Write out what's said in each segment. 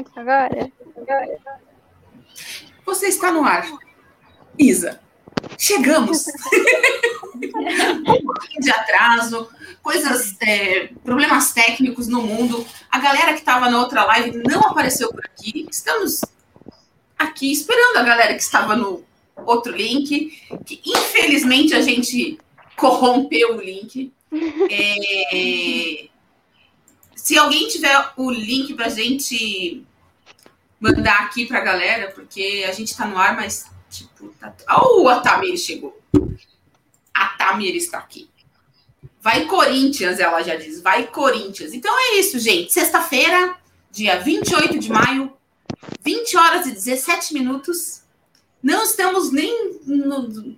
Max agora? Você está no ar. Isa, chegamos. um pouquinho de atraso, coisas, é, problemas técnicos no mundo. A galera que estava na outra live não apareceu por aqui. Estamos aqui esperando a galera que estava no outro link, que infelizmente a gente corrompeu o link. É, se alguém tiver o link para a gente mandar aqui para a galera, porque a gente está no ar, mas tipo, tá... oh, a Tamir chegou. A Tamir está aqui. Vai Corinthians, ela já diz. Vai Corinthians. Então é isso, gente. Sexta-feira, dia 28 de maio, 20 horas e 17 minutos. Não estamos nem no,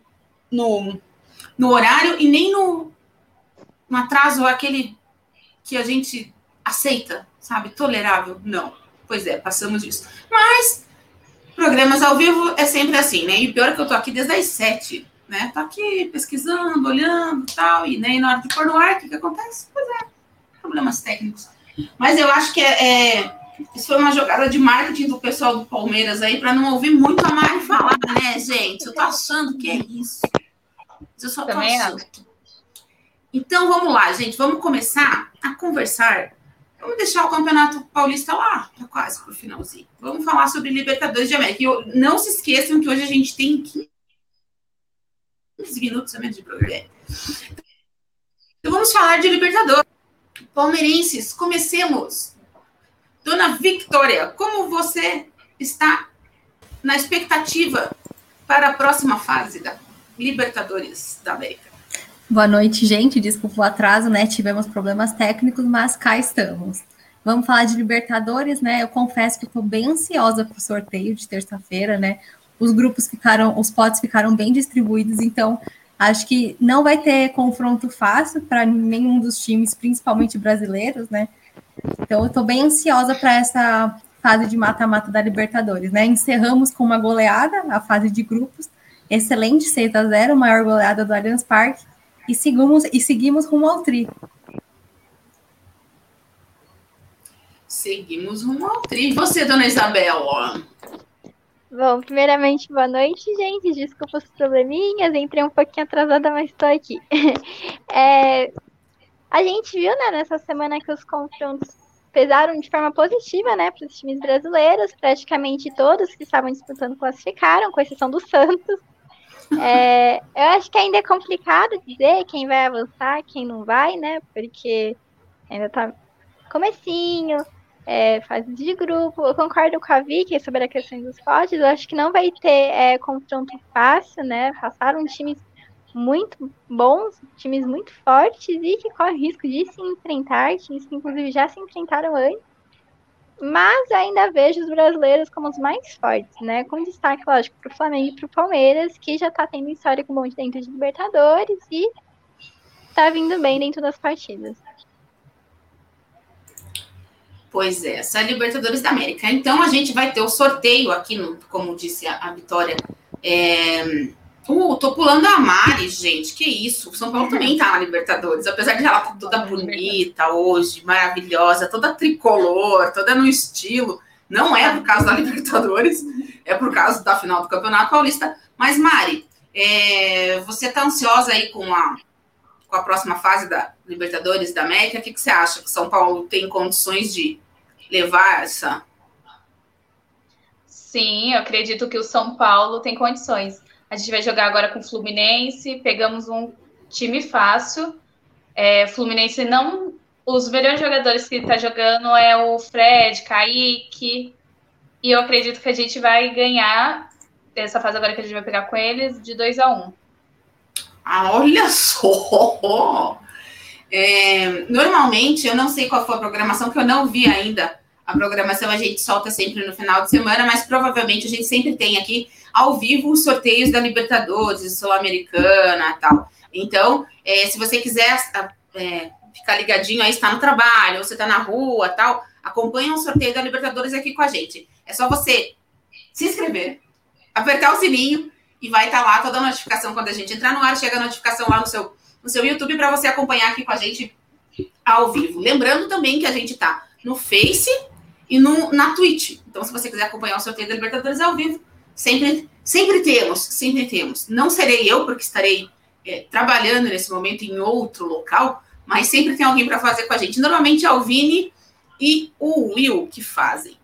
no, no horário e nem no, no atraso, aquele que a gente aceita, sabe? Tolerável. Não. Pois é, passamos disso. Mas programas ao vivo é sempre assim, né? E o pior é que eu tô aqui desde as sete, né? Tô aqui pesquisando, olhando e tal, e nem na hora de pôr no ar, o que, que acontece? Pois é, problemas técnicos. Mas eu acho que é, é, isso foi uma jogada de marketing do pessoal do Palmeiras aí, para não ouvir muito a Mari falar, né, gente? Eu tô achando que é isso. Eu só tô Também achando. Então vamos lá, gente, vamos começar a conversar Vamos deixar o Campeonato Paulista lá, quase pro finalzinho. Vamos falar sobre Libertadores de América. E não se esqueçam que hoje a gente tem 15 minutos a menos de programa. Então vamos falar de Libertadores. Palmeirenses, comecemos. Dona Victoria, como você está na expectativa para a próxima fase da Libertadores da América? Boa noite, gente. Desculpa o atraso, né? Tivemos problemas técnicos, mas cá estamos. Vamos falar de Libertadores, né? Eu confesso que estou bem ansiosa para o sorteio de terça-feira, né? Os grupos ficaram, os potes ficaram bem distribuídos, então acho que não vai ter confronto fácil para nenhum dos times, principalmente brasileiros, né? Então eu estou bem ansiosa para essa fase de mata-mata da Libertadores, né? Encerramos com uma goleada, a fase de grupos, excelente 6 a 0, maior goleada do Allianz Parque e seguimos, e seguimos rumo ao tri. Seguimos rumo ao tri. Você, dona Isabela? Bom, primeiramente, boa noite, gente. Desculpa os probleminhas, entrei um pouquinho atrasada, mas estou aqui. é, a gente viu, né, nessa semana que os confrontos pesaram de forma positiva, né, para os times brasileiros. Praticamente todos que estavam disputando classificaram, com exceção do Santos. É, eu acho que ainda é complicado dizer quem vai avançar, quem não vai, né? Porque ainda tá comecinho, é, fase de grupo. Eu concordo com a Vicky sobre a questão dos potes. Eu acho que não vai ter é, confronto fácil, né? Passaram times muito bons, times muito fortes e que correm risco de se enfrentar, times que inclusive já se enfrentaram antes mas ainda vejo os brasileiros como os mais fortes, né? Com destaque, lógico, para o Flamengo e para o Palmeiras, que já está tendo histórico bom dentro de Libertadores e está vindo bem dentro das partidas. Pois é, essa é a Libertadores da América. Então a gente vai ter o sorteio aqui, no, como disse a, a Vitória. É, Uh, tô pulando a Mari, gente. Que isso? O São Paulo também tá na Libertadores. Apesar de ela estar tá toda bonita hoje, maravilhosa, toda tricolor, toda no estilo. Não é por causa da Libertadores, é por causa da final do Campeonato Paulista. Mas, Mari, é, você tá ansiosa aí com a, com a próxima fase da Libertadores da América? O que, que você acha? Que São Paulo tem condições de levar essa. Sim, eu acredito que o São Paulo tem condições. A gente vai jogar agora com o Fluminense. Pegamos um time fácil. É, Fluminense não. Os melhores jogadores que está jogando é o Fred, Kaique. E eu acredito que a gente vai ganhar essa fase agora que a gente vai pegar com eles de 2 a 1 um. Ah, olha só! É, normalmente, eu não sei qual foi a programação, que eu não vi ainda. A programação a gente solta sempre no final de semana, mas provavelmente a gente sempre tem aqui ao vivo os sorteios da Libertadores, Sul-Americana tal. Então, é, se você quiser é, ficar ligadinho aí, está no trabalho, você está na rua tal, acompanha o sorteio da Libertadores aqui com a gente. É só você se inscrever, apertar o sininho e vai estar tá lá toda a notificação quando a gente entrar no ar, chega a notificação lá no seu, no seu YouTube para você acompanhar aqui com a gente ao vivo. Lembrando também que a gente está no Face e no, na Twitch. Então, se você quiser acompanhar o sorteio da Libertadores ao vivo, sempre, sempre temos, sempre temos. Não serei eu, porque estarei é, trabalhando nesse momento em outro local, mas sempre tem alguém para fazer com a gente. Normalmente é o Vini e o Will que fazem.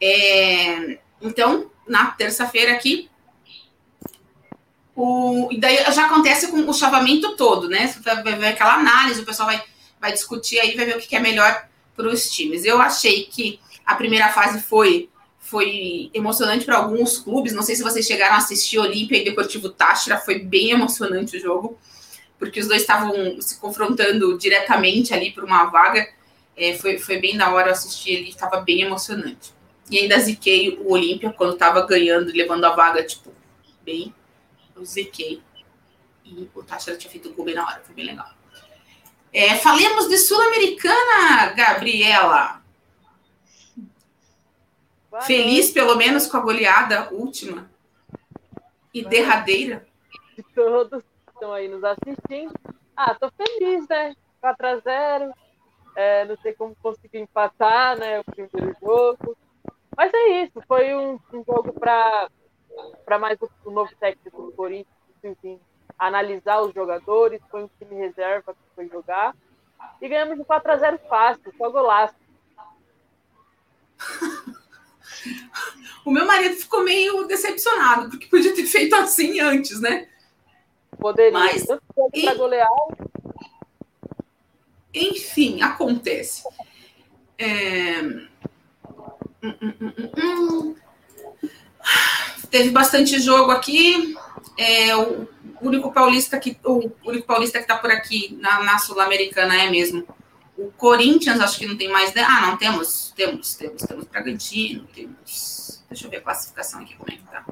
É, então, na terça-feira aqui, o, e daí já acontece com o chavamento todo, né? Você vai ver aquela análise, o pessoal vai, vai discutir aí, vai ver o que é melhor para os times. Eu achei que a primeira fase foi foi emocionante para alguns clubes. Não sei se vocês chegaram a assistir Olímpia e Deportivo Táchira, foi bem emocionante o jogo, porque os dois estavam se confrontando diretamente ali por uma vaga. É, foi, foi bem da hora assistir ele, estava bem emocionante. E ainda ziquei o Olímpia quando estava ganhando levando a vaga, tipo, bem. Eu ziquei. E o Táchira tinha feito o gol na hora, foi bem legal. É, falemos de Sul-Americana, Gabriela. Feliz, pelo menos, com a goleada última e Boa derradeira. Todos estão aí nos assistindo. Ah, tô feliz, né? 4x0. É, não sei como conseguir empatar, né? O primeiro jogo. Mas é isso. Foi um, um jogo para mais o, o, novo técnico do Corinthians, enfim, analisar os jogadores. Foi um time reserva que foi jogar. E ganhamos de 4x0 fácil, só golaço. O meu marido ficou meio decepcionado, porque podia ter feito assim antes, né? Poderia. Mas, golear. Enfim, acontece. É... Hum, hum, hum, Teve bastante jogo aqui. É, o único paulista que o único paulista que está por aqui na, na sul-americana é mesmo o Corinthians, acho que não tem mais. Ah, não, temos, temos, temos, temos Bragantino, temos. Deixa eu ver a classificação aqui, como é que tá.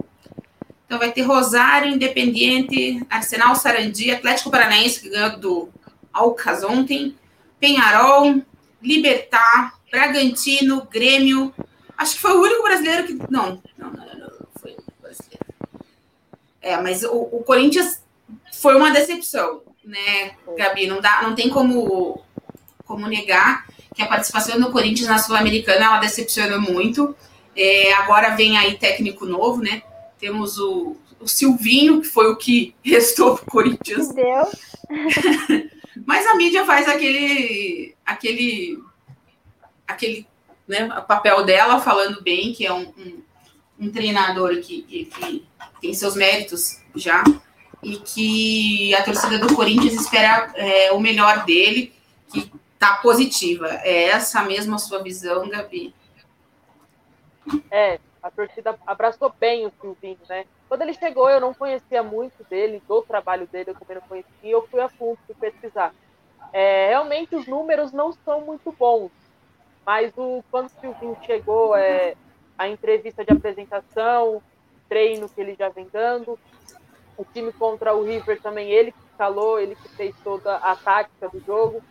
Então vai ter Rosário, Independiente, Arsenal, Sarandi, Atlético Paranaense, que ganhou do Alcas ontem, Penharol, Libertar, Bragantino, Grêmio. Acho que foi o único brasileiro que. Não, não, não, É, mas o, o Corinthians foi uma decepção, né, Gabi? Não, dá, não tem como como negar que a participação do Corinthians na Sul-Americana ela decepciona muito. É, agora vem aí técnico novo, né? Temos o, o Silvinho, que foi o que restou para o Corinthians. Deus. Mas a mídia faz aquele, aquele, aquele né, papel dela falando bem, que é um, um, um treinador que, que, que tem seus méritos já e que a torcida do Corinthians espera é, o melhor dele, que tá positiva. É essa mesma sua visão, Gabi? É, a torcida abraçou bem o Silvinho, né? Quando ele chegou, eu não conhecia muito dele, do trabalho dele, eu também não conhecia, eu fui a fundo pesquisar. É, realmente os números não são muito bons, mas o, quando o Silvinho chegou, é, a entrevista de apresentação, treino que ele já vem dando, o time contra o River também, ele que calou, ele que fez toda a tática do jogo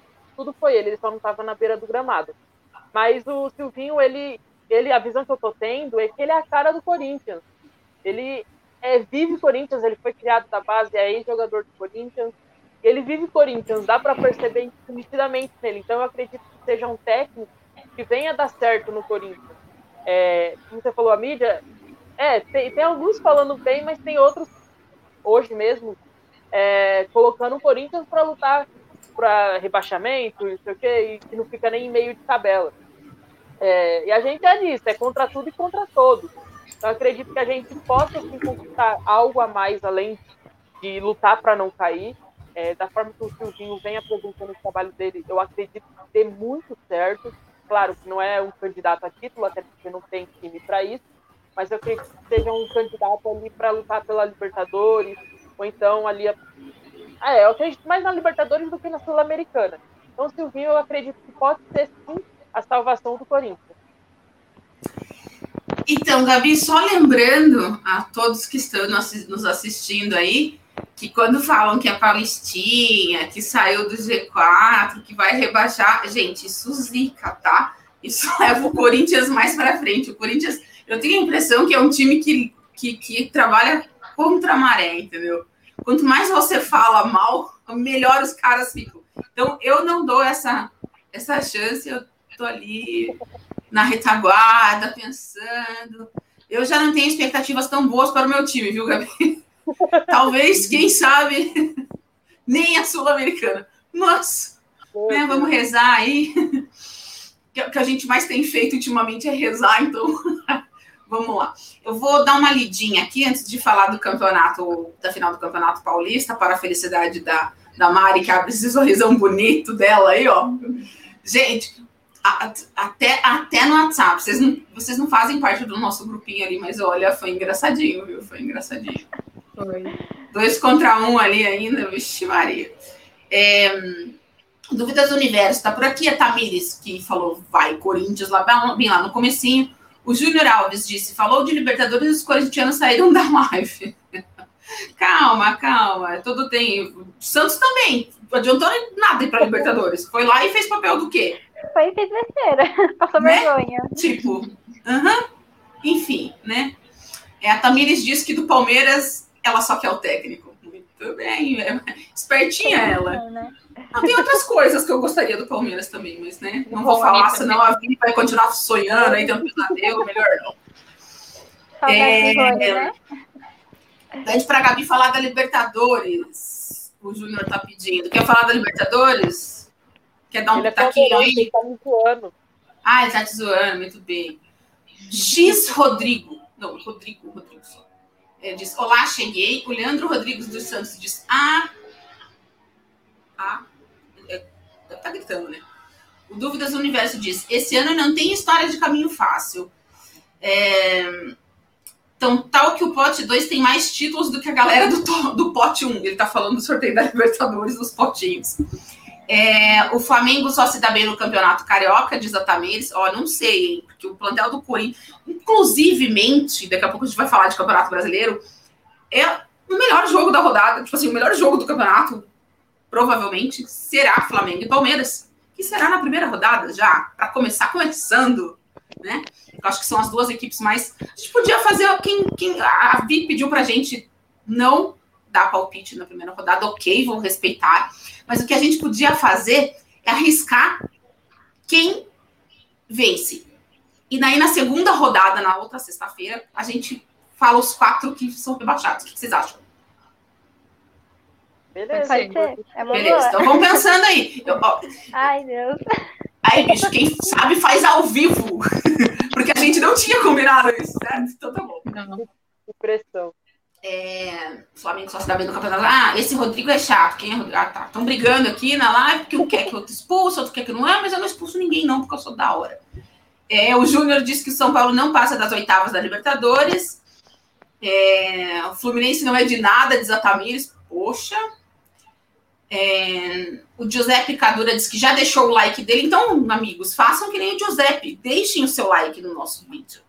tudo foi ele, ele só não estava na beira do gramado. Mas o Silvinho, ele, ele, a visão que eu tô tendo é que ele é a cara do Corinthians. Ele é, vive Corinthians, ele foi criado da base, é ex-jogador do Corinthians. Ele vive Corinthians, dá para perceber nitidamente nele. Então eu acredito que seja um técnico que venha dar certo no Corinthians. É, como você falou, a mídia, é, tem, tem alguns falando bem, mas tem outros, hoje mesmo, é, colocando o Corinthians para lutar para rebaixamento, não sei o quê, e que não fica nem em meio de tabela. É, e a gente é nisso, é contra tudo e contra todos. Então, acredito que a gente possa assim, conquistar algo a mais além de lutar para não cair. É, da forma que o Silvinho vem apresentando o trabalho dele, eu acredito que dê muito certo. Claro que não é um candidato a título, até porque não tem time para isso, mas eu acredito que seja um candidato ali para lutar pela Libertadores, ou então ali ah, é, eu acredito mais na Libertadores do que na Sul-Americana. Então, Silvinho, eu acredito que pode ser sim a salvação do Corinthians. Então, Gabi, só lembrando a todos que estão nos assistindo aí, que quando falam que é Paulistinha, que saiu do G4, que vai rebaixar, gente, isso zica, tá? Isso leva o Corinthians mais para frente. O Corinthians, eu tenho a impressão que é um time que, que, que trabalha contra a maré, entendeu? Quanto mais você fala mal, melhor os caras ficam. Então, eu não dou essa, essa chance, eu tô ali na retaguarda, pensando. Eu já não tenho expectativas tão boas para o meu time, viu, Gabi? Talvez, quem sabe, nem a Sul-Americana. Mas, né, vamos rezar aí. O que a gente mais tem feito ultimamente é rezar, então vamos lá. Eu vou dar uma lidinha aqui antes de falar do campeonato, da final do Campeonato Paulista, para a felicidade da, da Mari, que abre esse sorrisão bonito dela aí, ó. Gente, a, até, até no WhatsApp, vocês não, vocês não fazem parte do nosso grupinho ali, mas olha, foi engraçadinho, viu? Foi engraçadinho. Foi. Dois contra um ali ainda, vixe Maria. É, Dúvidas do Universo, está por aqui a Tamires, que falou, vai, Corinthians, lá, bem lá no comecinho. O Júnior Alves disse, falou de Libertadores e os corintianos saíram da live. calma, calma, tudo tem. Santos também, adiantou nada ir para Libertadores. Foi lá e fez papel do quê? Foi e fez besteira, passou né? vergonha. Tipo, uh -huh. enfim, né? É, a Tamires disse que do Palmeiras ela só quer o técnico. Muito bem, é espertinha ela. Né? Não, tem outras coisas que eu gostaria do Palmeiras também, mas né, não vou falar, senão a Vini vai continuar sonhando aí, tendo pesadelo, melhor não. É, né? Pede pra Gabi falar da Libertadores. O Júnior tá pedindo. Quer falar da Libertadores? Quer dar um é taquinho aí? Tá me zoando. Ah, ele tá te zoando, muito bem. X Rodrigo. Não, Rodrigo, Rodrigo só. É, diz: Olá, cheguei. O Leandro Rodrigues dos Santos diz: Ah. Ah. É, tá gritando, né? O Dúvidas do Universo diz: Esse ano não tem história de caminho fácil. É, então, tal que o pote 2 tem mais títulos do que a galera do, do pote 1. Um. Ele tá falando do sorteio da Libertadores dos potinhos. É, o Flamengo só se dá bem no campeonato carioca, diz a Tamires. Ó, não sei, hein? Porque o plantel do Corinthians, inclusivemente, daqui a pouco a gente vai falar de campeonato brasileiro, é o melhor jogo da rodada. Tipo assim, o melhor jogo do campeonato, provavelmente, será Flamengo e Palmeiras. Que será na primeira rodada já, para começar começando, né? Eu acho que são as duas equipes mais. A gente podia fazer. Quem, quem, a Vi pediu pra gente não dar palpite na primeira rodada, ok, vou respeitar. Mas o que a gente podia fazer é arriscar quem vence. E daí, na segunda rodada, na outra sexta-feira, a gente fala os quatro que são rebaixados. O que vocês acham? Beleza. É Beleza, então vamos pensando aí. Eu, ó, Ai, Deus. Aí, bicho, quem sabe faz ao vivo. Porque a gente não tinha combinado isso, certo? Então tá bom. Não. Pressão. É, o Flamengo só se dá bem no campeonato. Ah, esse Rodrigo é chato. Quem é Rodrigo? Ah, tá. Estão brigando aqui na live, porque um quer que o outro expulso, outro quer que não é, mas eu não expulso ninguém, não, porque eu sou da hora. É, o Júnior disse que o São Paulo não passa das oitavas da Libertadores. É, o Fluminense não é de nada, diz a Tamires. Poxa. É, o Giuseppe Cadura disse que já deixou o like dele. Então, amigos, façam que nem o Giuseppe. Deixem o seu like no nosso vídeo.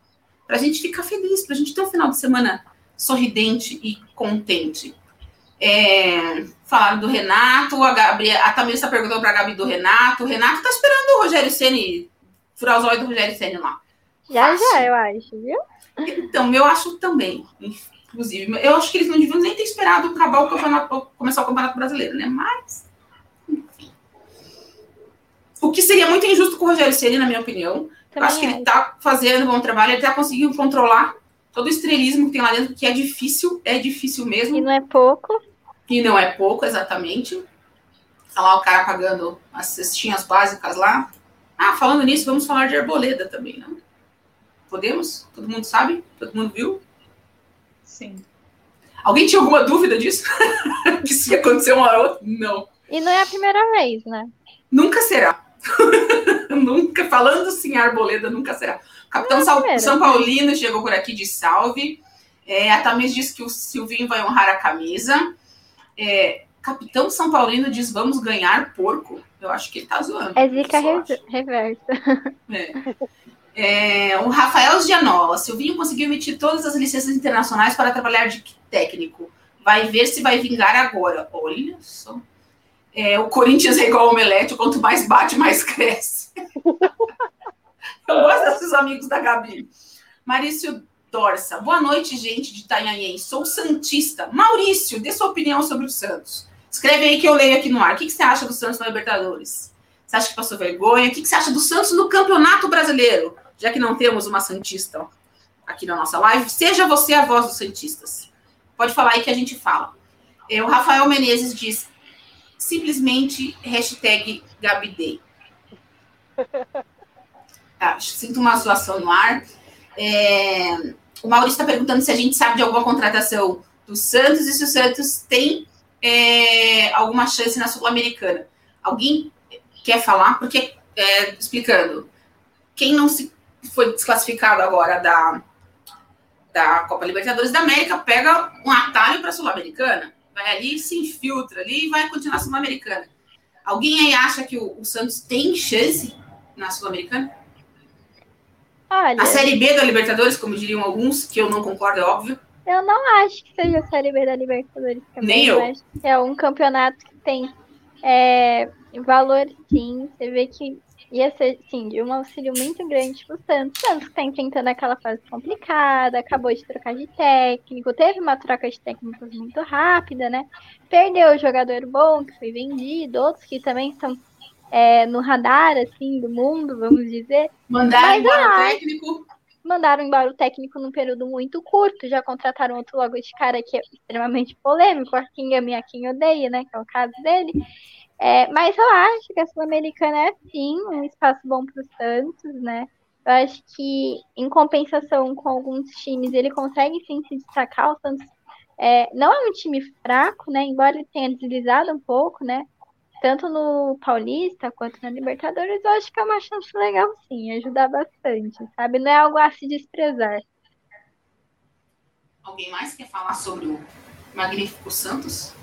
Pra gente ficar feliz, pra gente ter um final de semana sorridente e contente. É, falaram do Renato, a, Gabriela, a Tamir está perguntando para a Gabi do Renato. O Renato está esperando o Rogério Ceni furar os olhos do Rogério Ceni lá. Já, Fácil. já, eu acho, viu? Então, eu acho também, inclusive. Eu acho que eles não deviam nem ter esperado acabar o campeonato, começar o Campeonato Brasileiro, né? Mas, enfim. O que seria muito injusto com o Rogério Ceni, na minha opinião. Também eu acho que ele está fazendo um bom trabalho, ele está conseguindo controlar todo o estrelismo que tem lá dentro, que é difícil, é difícil mesmo. E não é pouco. E não é pouco, exatamente. Tá lá o cara pagando as cestinhas básicas lá. Ah, falando nisso, vamos falar de arboleda também, não? Podemos? Todo mundo sabe? Todo mundo viu? Sim. Alguém tinha alguma dúvida disso? que isso ia acontecer uma hora ou outra? Não. E não é a primeira vez, né? Nunca será. nunca, falando assim, arboleda, nunca será. Capitão São, São Paulino chegou por aqui de salve. É, a Tamires diz que o Silvinho vai honrar a camisa. É, Capitão São Paulino diz: vamos ganhar porco. Eu acho que ele tá zoando. É zica reversa. É. É, o Rafael Gianola. Silvinho conseguiu emitir todas as licenças internacionais para trabalhar de técnico. Vai ver se vai vingar agora. Olha só. É, o Corinthians é igual ao omelete, quanto mais bate, mais cresce. Eu gosto desses amigos da Gabi. Marício Dorsa. Boa noite, gente de Itanhaém. Sou Santista. Maurício, dê sua opinião sobre o Santos. Escreve aí que eu leio aqui no ar. O que, você acha do Santos na Libertadores? Você acha que passou vergonha? O que, você acha do Santos no Campeonato Brasileiro? já que não temos uma Santista aqui na nossa live, seja você a voz dos Santistas. Pode falar aí que a gente fala. É, o Rafael Menezes diz simplesmente hashtag Gabidei. Ah, sinto uma situação no ar. É, o Maurício está perguntando se a gente sabe de alguma contratação do Santos e se o Santos tem é, alguma chance na Sul-Americana. Alguém quer falar? Porque, é, explicando, quem não se foi desclassificado agora da, da Copa Libertadores da América pega um atalho para a Sul-Americana, vai ali, se infiltra ali e vai continuar Sul-Americana. Alguém aí acha que o, o Santos tem chance na Sul-Americana? Olha, A Série B da Libertadores, como diriam alguns, que eu não concordo, é óbvio. eu não acho que seja a Série B da Libertadores também. Nem eu. acho que é um campeonato que tem é, valor, sim. Você vê que ia ser, sim, de um auxílio muito grande pro Santos. O Santos que tá enfrentando aquela fase complicada, acabou de trocar de técnico, teve uma troca de técnicos muito rápida, né? Perdeu o jogador bom que foi vendido, outros que também estão é, no radar, assim, do mundo, vamos dizer. Mandaram embora o técnico. mandaram embora o técnico num período muito curto, já contrataram outro logo de cara que é extremamente polêmico, a quem ama e a quem odeia, né, que é o caso dele. É, mas eu acho que a Sul-Americana é sim um espaço bom para o Santos, né? Eu acho que em compensação com alguns times ele consegue sim se destacar. O Santos é, não é um time fraco, né? Embora ele tenha deslizado um pouco, né? Tanto no Paulista quanto na Libertadores, eu acho que é uma chance legal sim, ajudar bastante, sabe? Não é algo a se desprezar. Alguém mais quer falar sobre o Magnífico Santos?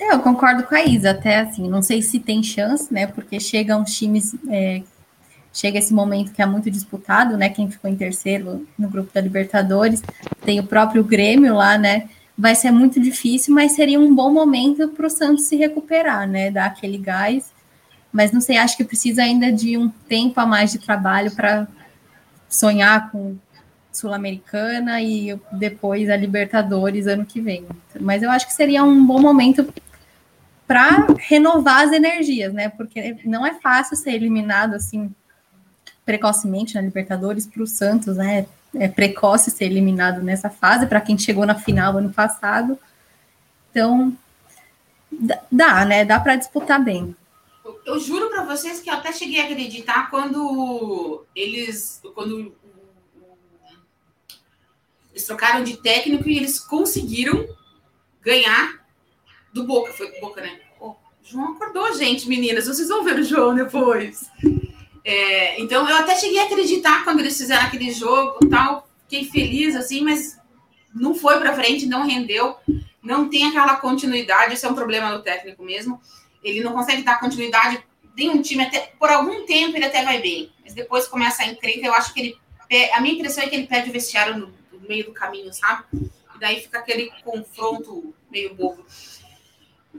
É, Eu concordo com a Isa, até assim, não sei se tem chance, né? Porque chega uns times, é, chega esse momento que é muito disputado, né? Quem ficou em terceiro no grupo da Libertadores, tem o próprio Grêmio lá, né? Vai ser muito difícil, mas seria um bom momento para o Santos se recuperar, né? Dar aquele gás. Mas não sei, acho que precisa ainda de um tempo a mais de trabalho para sonhar com Sul-Americana e depois a Libertadores ano que vem. Mas eu acho que seria um bom momento para renovar as energias, né? Porque não é fácil ser eliminado assim precocemente na Libertadores para o Santos, né? É precoce ser eliminado nessa fase para quem chegou na final ano passado. Então dá, né? Dá para disputar bem. Eu, juro para vocês que eu até cheguei a acreditar quando eles. Quando eles trocaram de técnico e eles conseguiram ganhar do Boca. Foi Boca, né? Oh, João acordou, gente, meninas. Vocês vão ver o João depois. É, então, eu até cheguei a acreditar quando eles fizeram aquele jogo tal. Fiquei feliz, assim, mas não foi para frente, não rendeu. Não tem aquela continuidade. Esse é um problema do técnico mesmo. Ele não consegue dar continuidade. Tem um time, até por algum tempo ele até vai bem, mas depois começa a encrenca. Eu acho que ele. A minha impressão é que ele perde o vestiário no, no meio do caminho, sabe? E daí fica aquele confronto meio bobo.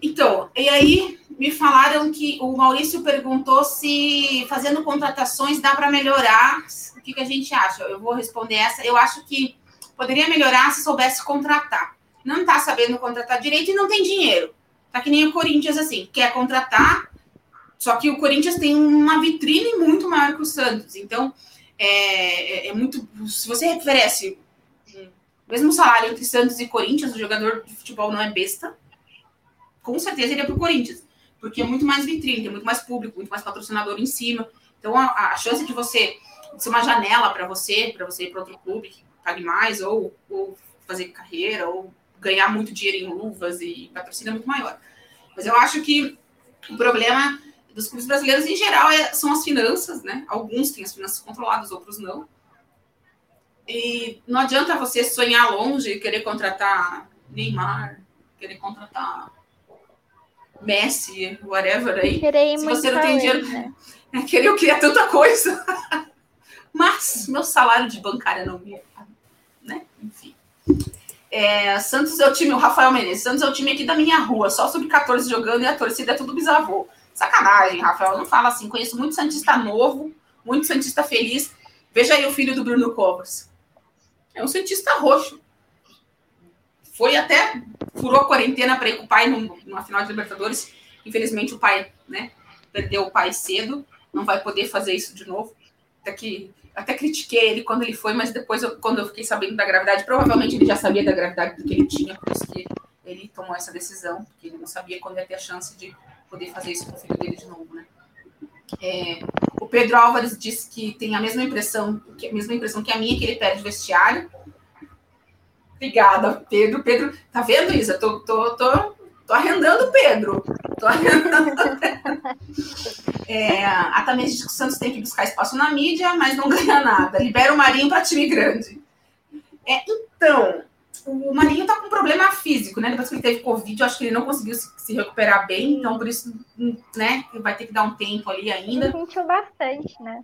Então, e aí me falaram que o Maurício perguntou se fazendo contratações dá para melhorar. O que, que a gente acha? Eu vou responder essa. Eu acho que poderia melhorar se soubesse contratar. Não está sabendo contratar direito e não tem dinheiro. Tá que nem o Corinthians, assim, quer contratar, só que o Corinthians tem uma vitrine muito maior que o Santos. Então, é, é, é muito. Se você oferece o mesmo salário entre Santos e Corinthians, o jogador de futebol não é besta com certeza iria para o Corinthians, porque é muito mais vitrine, tem muito mais público, muito mais patrocinador em cima. Então a, a chance de você de ser uma janela para você, para você ir para outro clube que pague mais, ou, ou fazer carreira, ou ganhar muito dinheiro em luvas e patrocínio é muito maior. Mas eu acho que o problema dos clubes brasileiros em geral é, são as finanças, né? Alguns têm as finanças controladas, outros não. E não adianta você sonhar longe querer contratar Neymar, querer contratar Messi, whatever aí. Querer ir Se você não tem dinheiro, né? é querer eu queria tanta coisa. Mas meu salário de bancária não me. Né? Enfim. É, Santos é o time, o Rafael Menezes, Santos é o time aqui da minha rua, só sub-14 jogando e a torcida é tudo bisavô. Sacanagem, Rafael, não fala assim. Conheço muito Santista novo, muito Santista feliz. Veja aí o filho do Bruno Covas. É um Santista roxo. Foi até, furou a quarentena para ir com o pai num- numa final de Libertadores. Infelizmente o pai, né, perdeu o pai cedo, não vai poder fazer isso de novo. Daqui até critiquei ele quando ele foi, mas depois, eu, quando eu fiquei sabendo da gravidade, provavelmente ele já sabia da gravidade do que ele tinha, por isso que ele tomou essa decisão, porque ele não sabia quando ia ter a chance de poder fazer isso com o filho dele de novo, né? É, o Pedro Álvares disse que tem a mesma impressão, que a mesma impressão que a minha, que ele perde vestiário. Obrigada, Pedro. Pedro, tá vendo, Isa? Tô, tô, tô, tô arrendando o Pedro. Tô arrendando. é, a Tamires diz que o Santos tem que buscar espaço na mídia, mas não ganha nada. Libera o Marinho para time grande. É, então, o Marinho tá com problema físico, né? Depois que ele teve Covid, eu acho que ele não conseguiu se, se recuperar bem, então por isso, né, vai ter que dar um tempo ali ainda. Ele sentiu bastante, né?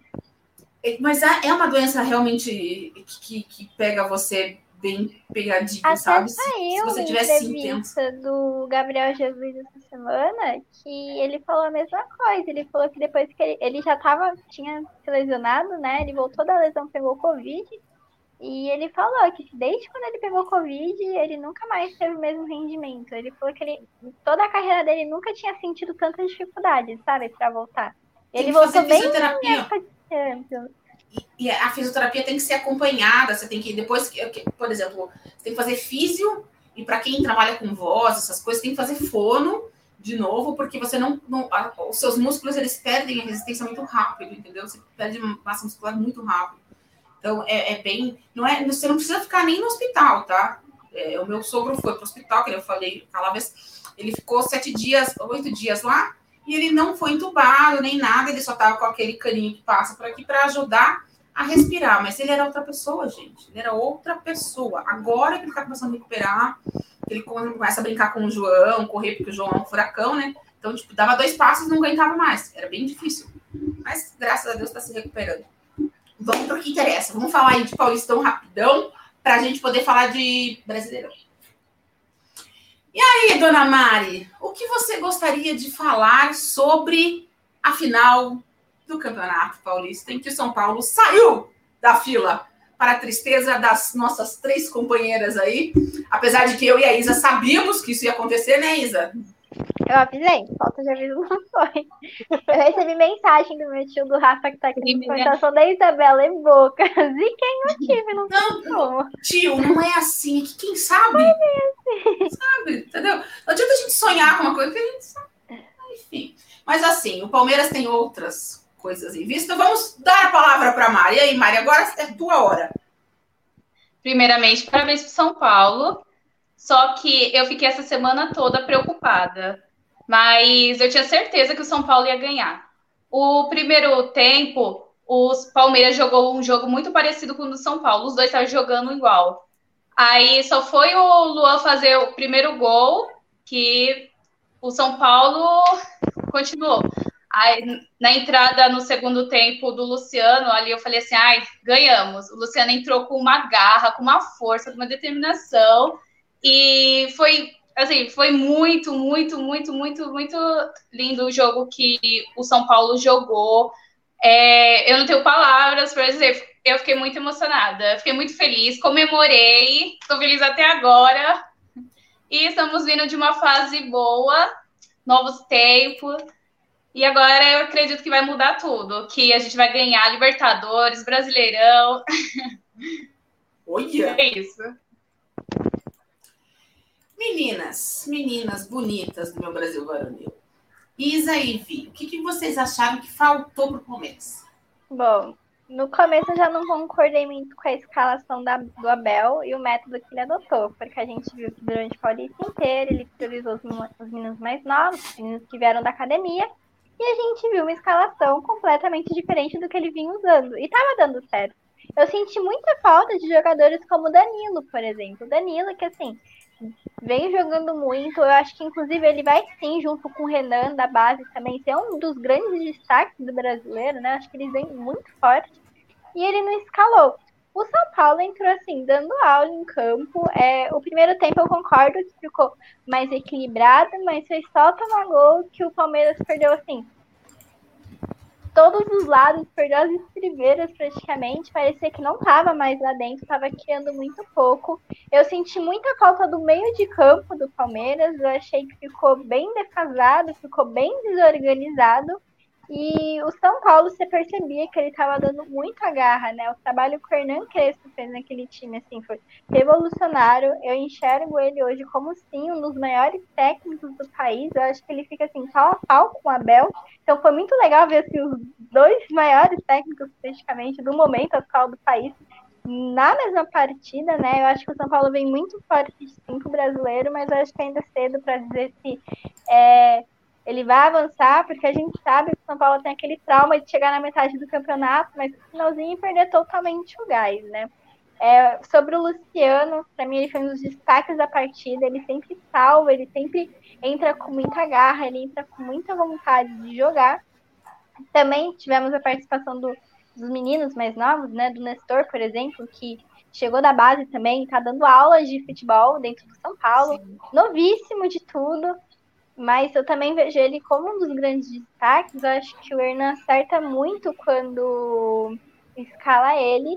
É, mas é, é uma doença realmente que, que pega você bem pegadinho, Até sabe? Saiu se você tivesse entrevista do Gabriel Jesus essa semana que ele falou a mesma coisa. Ele falou que depois que ele, ele já tava, tinha se lesionado, né? Ele voltou da lesão, pegou Covid e ele falou que desde quando ele pegou Covid, ele nunca mais teve o mesmo rendimento. Ele falou que ele, toda a carreira dele nunca tinha sentido tanta dificuldade, sabe, para voltar. Ele voltou bem e, e a fisioterapia tem que ser acompanhada, você tem que, depois, por exemplo, você tem que fazer físio, e para quem trabalha com voz, essas coisas, tem que fazer fono de novo, porque você não, não os seus músculos, eles perdem a resistência muito rápido, entendeu? Você perde massa muscular muito rápido. Então, é, é, bem. Não é, você não precisa ficar nem no hospital, tá? É, o meu sogro foi para o hospital, que eu falei vez. Ele ficou sete dias, oito dias lá, e ele não foi entubado nem nada, ele só estava com aquele caninho que passa por aqui para ajudar a respirar. Mas ele era outra pessoa, gente. Ele era outra pessoa. Agora que ele está começando a recuperar, ele começa a brincar com o João, correr, porque o João é um furacão, né? Então, tipo, dava dois passos e não aguentava mais. Era bem difícil. Mas, graças a Deus, está se recuperando vamos para o que interessa. Vamos falar aí de Paulistão rapidão, para a gente poder falar de Brasileirão. E aí, dona Mari, o que você gostaria de falar sobre a final do Campeonato Paulista, em que o São Paulo saiu da fila para a tristeza das nossas três companheiras aí, apesar de que eu e a Isa sabíamos que isso ia acontecer, né, Isa? Eu avisei, falta de aviso não foi. Eu recebi mensagem do meu tio do Rafa que tá aqui na conversação da Isabela em boca. E quem eu tive, não, não como. Tio, não é assim. Que quem sabe? Não é assim. Sabe, entendeu? Não adianta a gente sonhar com uma coisa que a gente sabe. Enfim. Mas assim, o Palmeiras tem outras coisas em vista. Vamos dar a palavra para Mari. E aí, Mari, agora é tua hora. Primeiramente, parabéns para São Paulo. Só que eu fiquei essa semana toda preocupada mas eu tinha certeza que o São Paulo ia ganhar. O primeiro tempo, os Palmeiras jogou um jogo muito parecido com o do São Paulo, os dois estavam jogando igual. Aí só foi o Luan fazer o primeiro gol que o São Paulo continuou. Aí, na entrada no segundo tempo do Luciano, ali eu falei assim: ai, ganhamos. O Luciano entrou com uma garra, com uma força, com uma determinação. E foi assim, foi muito, muito, muito, muito, muito lindo o jogo que o São Paulo jogou. É, eu não tenho palavras para dizer, eu fiquei muito emocionada, fiquei muito feliz, comemorei, estou feliz até agora. E estamos vindo de uma fase boa, novos tempos. E agora eu acredito que vai mudar tudo, que a gente vai ganhar Libertadores, Brasileirão. Olha! É isso. Meninas, meninas bonitas do meu Brasil varonil. Isa e Vi, o que, que vocês acharam que faltou para o Palmeiras? Bom, no começo eu já não concordei muito com a escalação da, do Abel e o método que ele adotou, porque a gente viu que durante o Paulista inteiro ele priorizou os, os meninos mais novos, os meninos que vieram da academia, e a gente viu uma escalação completamente diferente do que ele vinha usando. E estava dando certo. Eu senti muita falta de jogadores como o Danilo, por exemplo. Danilo, que assim, vem jogando muito. Eu acho que, inclusive, ele vai sim, junto com o Renan da base também, ser um dos grandes destaques do brasileiro, né? Acho que eles vêm muito forte. E ele não escalou. O São Paulo entrou assim, dando aula em campo. É, o primeiro tempo eu concordo que ficou mais equilibrado, mas foi só tomar gol que o Palmeiras perdeu assim todos os lados, perdeu as estribeiras praticamente, parecia que não estava mais lá dentro, estava criando muito pouco. Eu senti muita falta do meio de campo do Palmeiras, eu achei que ficou bem defasado, ficou bem desorganizado. E o São Paulo, você percebia que ele estava dando muita garra, né? O trabalho que o Hernan Crespo fez naquele time, assim, foi revolucionário. Eu enxergo ele hoje como, sim, um dos maiores técnicos do país. Eu acho que ele fica, assim, pau a pau com o Abel. Então foi muito legal ver, assim, os dois maiores técnicos, praticamente, do momento atual do país na mesma partida, né? Eu acho que o São Paulo vem muito forte de cinco brasileiro, mas eu acho que ainda é cedo para dizer se é, ele vai avançar, porque a gente sabe que o São Paulo tem aquele trauma de chegar na metade do campeonato, mas no finalzinho perder totalmente o gás, né? É, sobre o Luciano, para mim ele foi um dos destaques da partida, ele sempre salva, ele sempre entra com muita garra, ele entra com muita vontade de jogar. Também tivemos a participação do, dos meninos mais novos, né, do Nestor, por exemplo, que chegou da base também, está dando aulas de futebol dentro do São Paulo, Sim. novíssimo de tudo, mas eu também vejo ele como um dos grandes destaques. Eu acho que o Hernan acerta muito quando escala ele.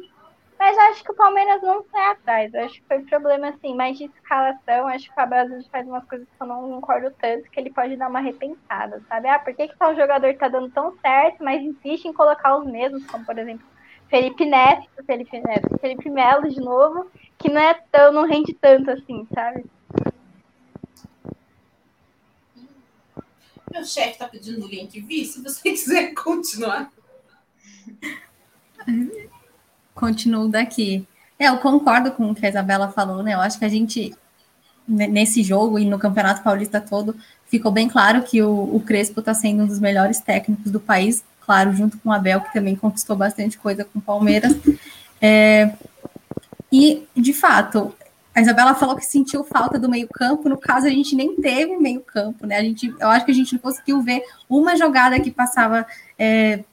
Mas acho que o Palmeiras não sai atrás. Eu acho que foi problema assim, mais de escalação. Acho que o Brasil faz umas coisas que eu não concordo tanto, que ele pode dar uma repensada, sabe? Ah, por que, que tal jogador tá dando tão certo, mas insiste em colocar os mesmos, como por exemplo Felipe Neto, Felipe Neto, Felipe Melo de novo, que não é tão, não rende tanto assim, sabe? Meu chefe está pedindo o link, Vi, se você quiser continuar. Continuo daqui. É, eu concordo com o que a Isabela falou, né? Eu acho que a gente, nesse jogo e no Campeonato Paulista todo, ficou bem claro que o, o Crespo está sendo um dos melhores técnicos do país, claro, junto com o Abel, que também conquistou bastante coisa com o Palmeiras. É, e, de fato, a Isabela falou que sentiu falta do meio-campo. No caso, a gente nem teve meio-campo, né? A gente, eu acho que a gente não conseguiu ver uma jogada que passava é,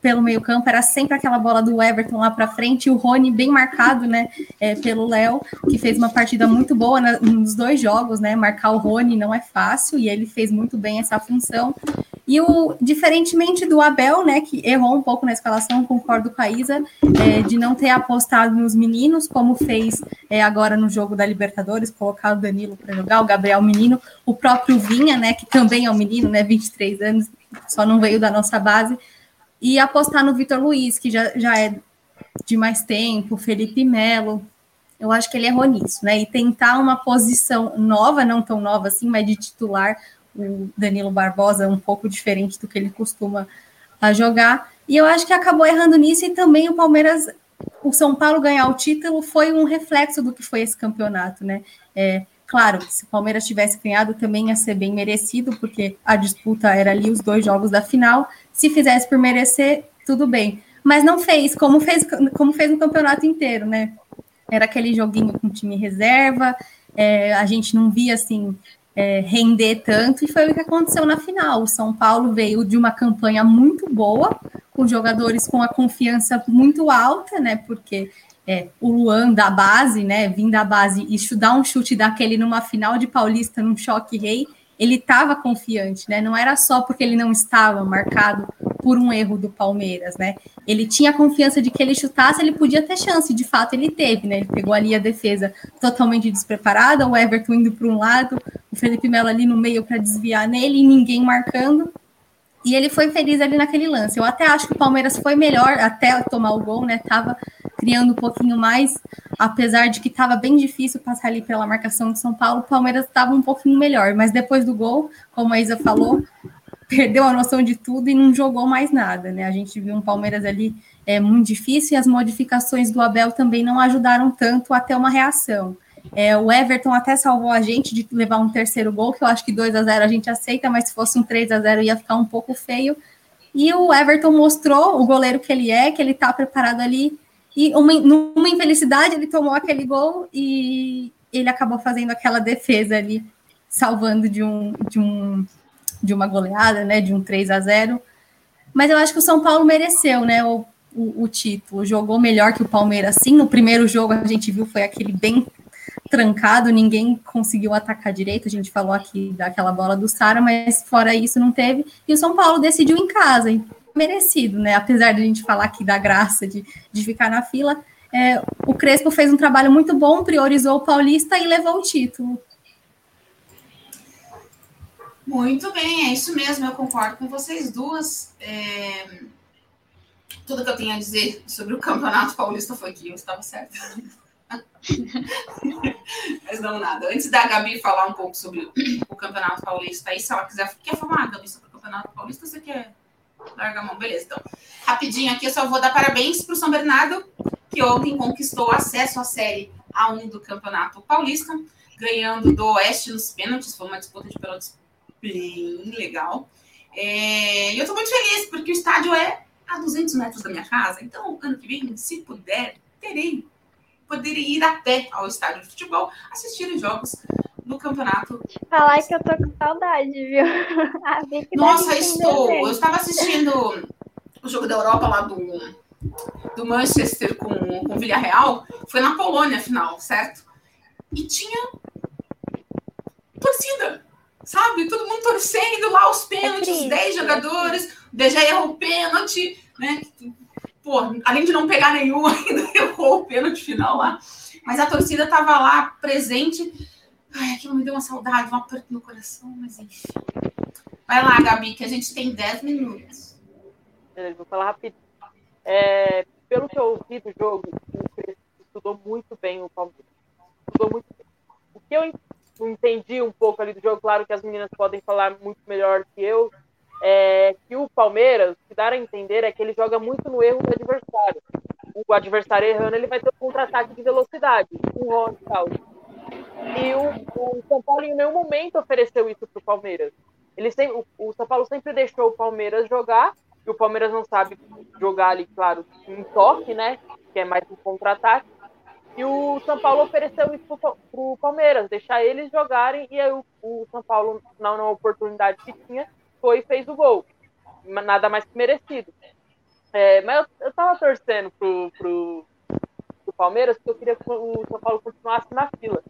pelo meio-campo. Era sempre aquela bola do Everton lá para frente. E o Rony bem marcado, né? É, pelo Léo, que fez uma partida muito boa na, nos dois jogos, né? Marcar o Rony não é fácil e ele fez muito bem essa função. E o, diferentemente do Abel, né, que errou um pouco na escalação, concordo com a Isa, é, de não ter apostado nos meninos, como fez é, agora no jogo da Libertadores, colocar o Danilo para jogar, o Gabriel Menino, o próprio Vinha, né, que também é um menino, né, 23 anos, só não veio da nossa base, e apostar no Vitor Luiz, que já, já é de mais tempo, Felipe Melo, eu acho que ele errou nisso, né? E tentar uma posição nova, não tão nova assim, mas de titular, o Danilo Barbosa é um pouco diferente do que ele costuma a jogar. E eu acho que acabou errando nisso e também o Palmeiras, o São Paulo ganhar o título foi um reflexo do que foi esse campeonato, né? É, claro, se o Palmeiras tivesse ganhado também ia ser bem merecido, porque a disputa era ali os dois jogos da final. Se fizesse por merecer, tudo bem. Mas não fez, como fez, como fez no campeonato inteiro, né? Era aquele joguinho com time reserva, é, a gente não via assim é, render tanto, e foi o que aconteceu na final. O São Paulo veio de uma campanha muito boa, com jogadores com a confiança muito alta, né? Porque é, o Luan da base, né? Vim da base e dar um chute daquele numa final de Paulista, num choque rei, ele estava confiante, né? Não era só porque ele não estava marcado por um erro do Palmeiras, né? Ele tinha confiança de que ele chutasse, ele podia ter chance, de fato ele teve, né? Ele pegou ali a defesa totalmente despreparada, o Everton indo para um lado, o Felipe Melo ali no meio para desviar nele e ninguém marcando. E ele foi feliz ali naquele lance. Eu até acho que o Palmeiras foi melhor até tomar o gol, né? Tava criando um pouquinho mais, apesar de que estava bem difícil passar ali pela marcação de São Paulo, o Palmeiras estava um pouquinho melhor, mas depois do gol, como a Isa falou, perdeu a noção de tudo e não jogou mais nada, né? A gente viu um Palmeiras ali é, muito difícil e as modificações do Abel também não ajudaram tanto a ter uma reação. É, o Everton até salvou a gente de levar um terceiro gol, que eu acho que 2 a 0 a gente aceita, mas se fosse um 3 a 0 ia ficar um pouco feio. E o Everton mostrou o goleiro que ele é, que ele está preparado ali. E uma, numa infelicidade, ele tomou aquele gol e ele acabou fazendo aquela defesa ali, salvando de um, de um de uma goleada, né, de um 3 a 0. Mas eu acho que o São Paulo mereceu, né, o, o, o título. Jogou melhor que o Palmeiras, sim. No primeiro jogo a gente viu foi aquele bem trancado, ninguém conseguiu atacar direito. A gente falou aqui daquela bola do Sara, mas fora isso não teve. E o São Paulo decidiu em casa, merecido, né? Apesar de a gente falar aqui da graça de, de ficar na fila, é, o Crespo fez um trabalho muito bom, priorizou o Paulista e levou o título. Muito bem, é isso mesmo, eu concordo com vocês duas. É... Tudo que eu tenho a dizer sobre o Campeonato Paulista foi que eu estava certa. Mas não nada. Antes da Gabi falar um pouco sobre o Campeonato Paulista, aí se ela quiser. Quer falar, Gabi, sobre o Campeonato Paulista? Você quer? Larga a mão, beleza. Então, rapidinho aqui, eu só vou dar parabéns para o São Bernardo, que ontem conquistou acesso à Série A1 do Campeonato Paulista, ganhando do Oeste nos pênaltis. Foi uma disputa de pênaltis bem legal. É, e eu estou muito feliz, porque o estádio é a 200 metros da minha casa. Então, ano que vem, se puder, terei poderia ir a pé ao estádio de futebol assistir os jogos no campeonato. Falar que eu tô com saudade, viu? Ah, Nossa, estou. Eu estava assistindo o jogo da Europa lá do, do Manchester com, com o Villarreal. Foi na Polônia, final, certo? E tinha torcida, sabe? Todo mundo torcendo lá os pênaltis, é 10 jogadores. O DG errou o pênalti, né? pô, além de não pegar nenhum, ainda errou o pênalti final lá. Mas a torcida estava lá presente. Ai, aquilo me deu uma saudade, um aperto no coração, mas enfim. Vai lá, Gabi, que a gente tem 10 minutos. Beleza, vou falar rapidinho. É, pelo que eu ouvi do jogo, o Crespo estudou muito bem o Palmeiras. Estudou muito bem. O que eu entendi um pouco ali do jogo, claro que as meninas podem falar muito melhor que eu, é que o Palmeiras, que dá a entender, é que ele joga muito no erro do adversário. O adversário errando, ele vai ter um contra-ataque de velocidade, um Ron e tal. E o, o, São Paulo em nenhum momento ofereceu isso para o Palmeiras. Ele sempre, o, o, São Paulo sempre deixou o Palmeiras jogar, e o Palmeiras não sabe jogar ali, claro, em toque, né? Que é mais um contra-ataque. E o São Paulo ofereceu isso para o Palmeiras, deixar eles jogarem, e aí o, o São Paulo, na, na oportunidade que tinha, foi e fez o gol. Nada mais que merecido. É, mas eu, eu tava torcendo pro, pro, pro, Palmeiras porque eu queria que o São Paulo continuasse na fila.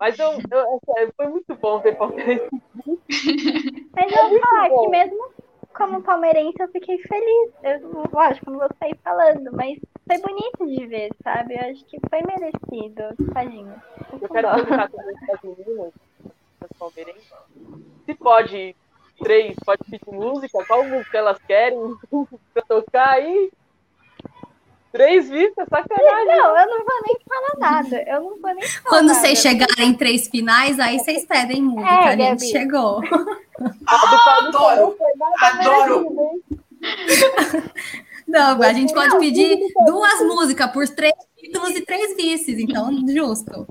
Mas eu, eu, foi muito bom ver Palmeiras. Mas eu vou falar que mesmo como palmeirense eu fiquei feliz. Eu, lógico, não vou sair falando, mas foi bonito de ver, sabe? Eu acho que foi merecido. Tadinho. Eu quero perguntar também para as meninas, as palmeirenses, se pode três, pode pedir música, qual música elas querem pra tocar aí? Três vistas, sacanagem. Não, eu não vou nem falar nada. Eu não vou nem falar Quando nada. vocês chegarem em três finais, aí vocês pedem música. É, a gente chegou. Ah, adoro! Adoro! Não, a gente pode pedir duas músicas por três títulos e três vices, então justo.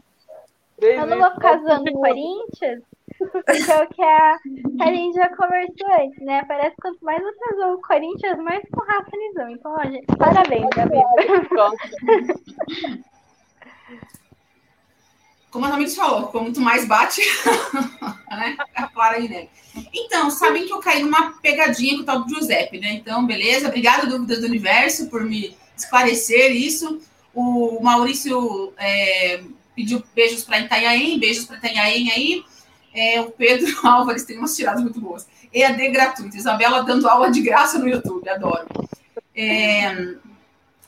Eu não vou ficar zoando Corinthians, porque é o que a, a gente já conversou antes, né? Parece que quanto mais você zoa o Corinthians, mais com Rafa Nizão. Então, ó, gente, parabéns, Gabriel. Como a Tamires falou, quanto mais bate, né? A Clara aí, né? Então, sabem que eu caí numa pegadinha com o tal do Giuseppe, né? Então, beleza. Obrigada, Dúvidas do Universo, por me esclarecer isso. O Maurício é, pediu beijos para Itanhaém, beijos para Itanhaém aí. É, o Pedro Álvares tem umas tiradas muito boas. EAD gratuito. Isabela dando aula de graça no YouTube, adoro. É,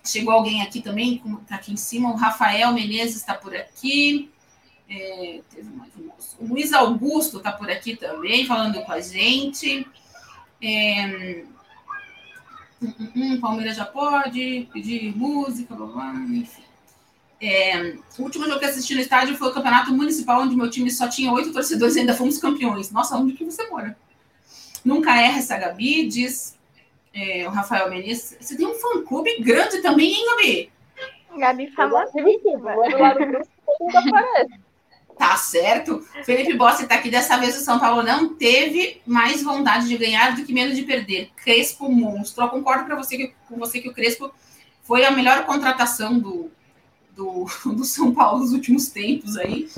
chegou alguém aqui também, está aqui em cima. O Rafael Menezes está por aqui. É, teve mais um moço. O Luiz Augusto está por aqui também, falando com a gente. É, hum, hum, hum Palmeiras já pode pedir música, blá, blá, enfim. É, o último jogo que assisti no estádio foi o campeonato municipal, onde meu time só tinha oito torcedores e ainda fomos campeões. Nossa, onde que você mora? Nunca erra essa Gabi, diz é, o Rafael Menezes. Você tem um fã-clube grande também, hein, Gabi? Gabi famosíssima. Tá certo. Felipe Bossi está aqui. Dessa vez o São Paulo não teve mais vontade de ganhar do que medo de perder. Crespo monstro. Eu concordo pra você que, com você que o Crespo foi a melhor contratação do, do, do São Paulo nos últimos tempos aí.